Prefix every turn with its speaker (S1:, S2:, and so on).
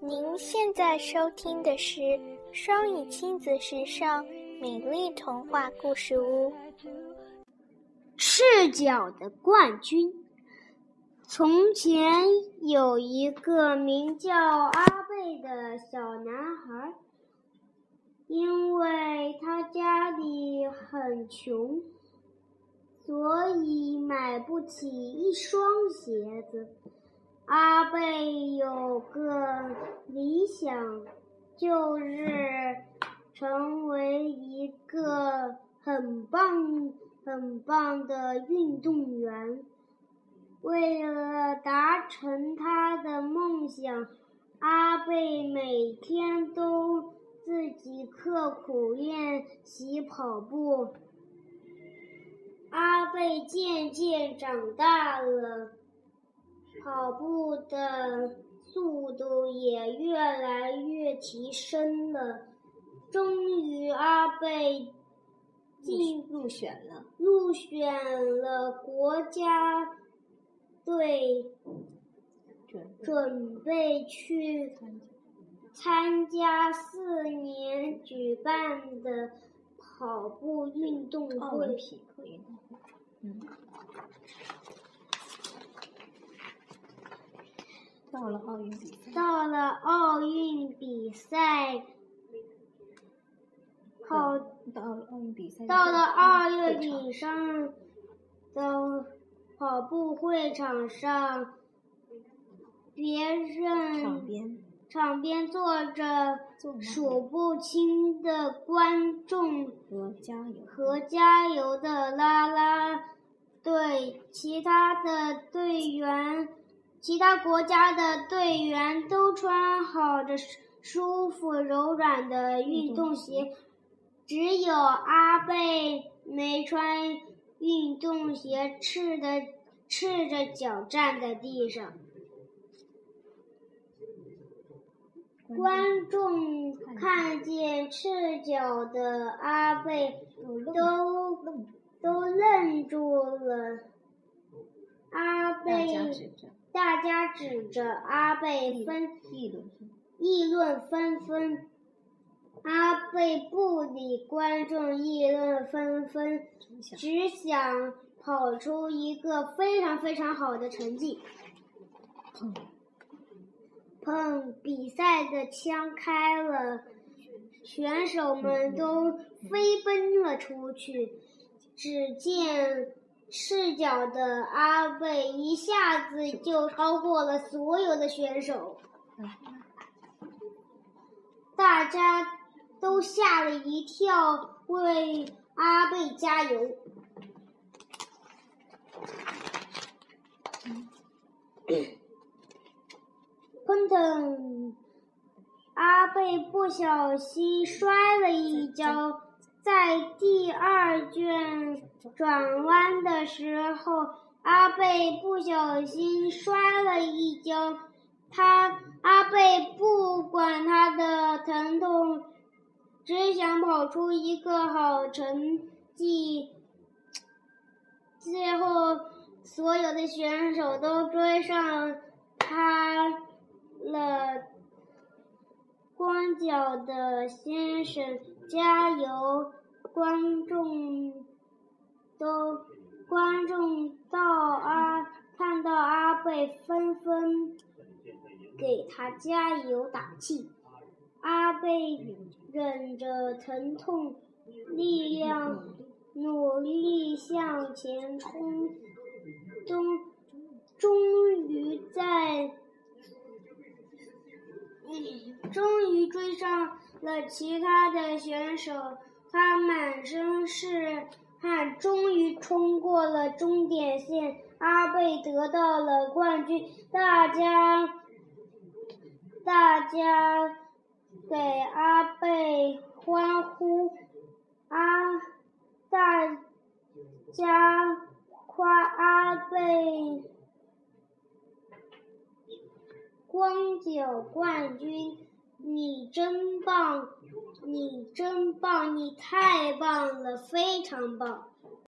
S1: 您现在收听的是双语亲子时尚美丽童话故事屋。
S2: 赤脚的冠军。从前有一个名叫阿贝的小男孩，因为他家里很穷，所以买不起一双鞋子。阿贝有个理想，就是成为一个很棒、很棒的运动员。为了达成他的梦想，阿贝每天都自己刻苦练习跑步。阿贝渐渐长大了。跑步的速度也越来越提升了。终于，阿贝进
S3: 入选了
S2: 入选了国家队，准备去参加四年举办的跑步运动会。
S3: 奥林匹克运动会，嗯。到了奥运比赛，
S2: 到了奥运比赛，跑
S3: 到了奥运比赛，
S2: 到了奥运比上的跑步会场上，别人
S3: 场边
S2: 场边坐着数不清的观众
S3: 和加油
S2: 和加油的啦啦队，其他的队员。其他国家的队员都穿好着舒服柔软的运动鞋，只有阿贝没穿运动鞋，赤的赤着脚站在地上。观众看见赤脚的阿贝，都都愣住了。阿贝。大家指着阿贝纷议论纷纷，阿贝不理观众议论纷纷，只想跑出一个非常非常好的成绩。砰！砰！比赛的枪开了，选手们都飞奔了出去。只见。赤脚的阿贝一下子就超过了所有的选手，大家都吓了一跳，为阿贝加油。砰腾！阿贝不小心摔了一跤。在第二卷转弯的时候，阿贝不小心摔了一跤。他阿贝不管他的疼痛，只想跑出一个好成绩。最后，所有的选手都追上他了。光脚的先生，加油！观众都观众到阿看到阿贝，纷纷给他加油打气。阿贝忍着疼痛，力量努力向前冲，终终于在终于追上了其他的选手。他满身是汗，终于冲过了终点线。阿贝得到了冠军，大家大家给阿贝欢呼，阿大家夸阿贝光脚冠军。你真棒，你真棒，你太棒了，非常棒。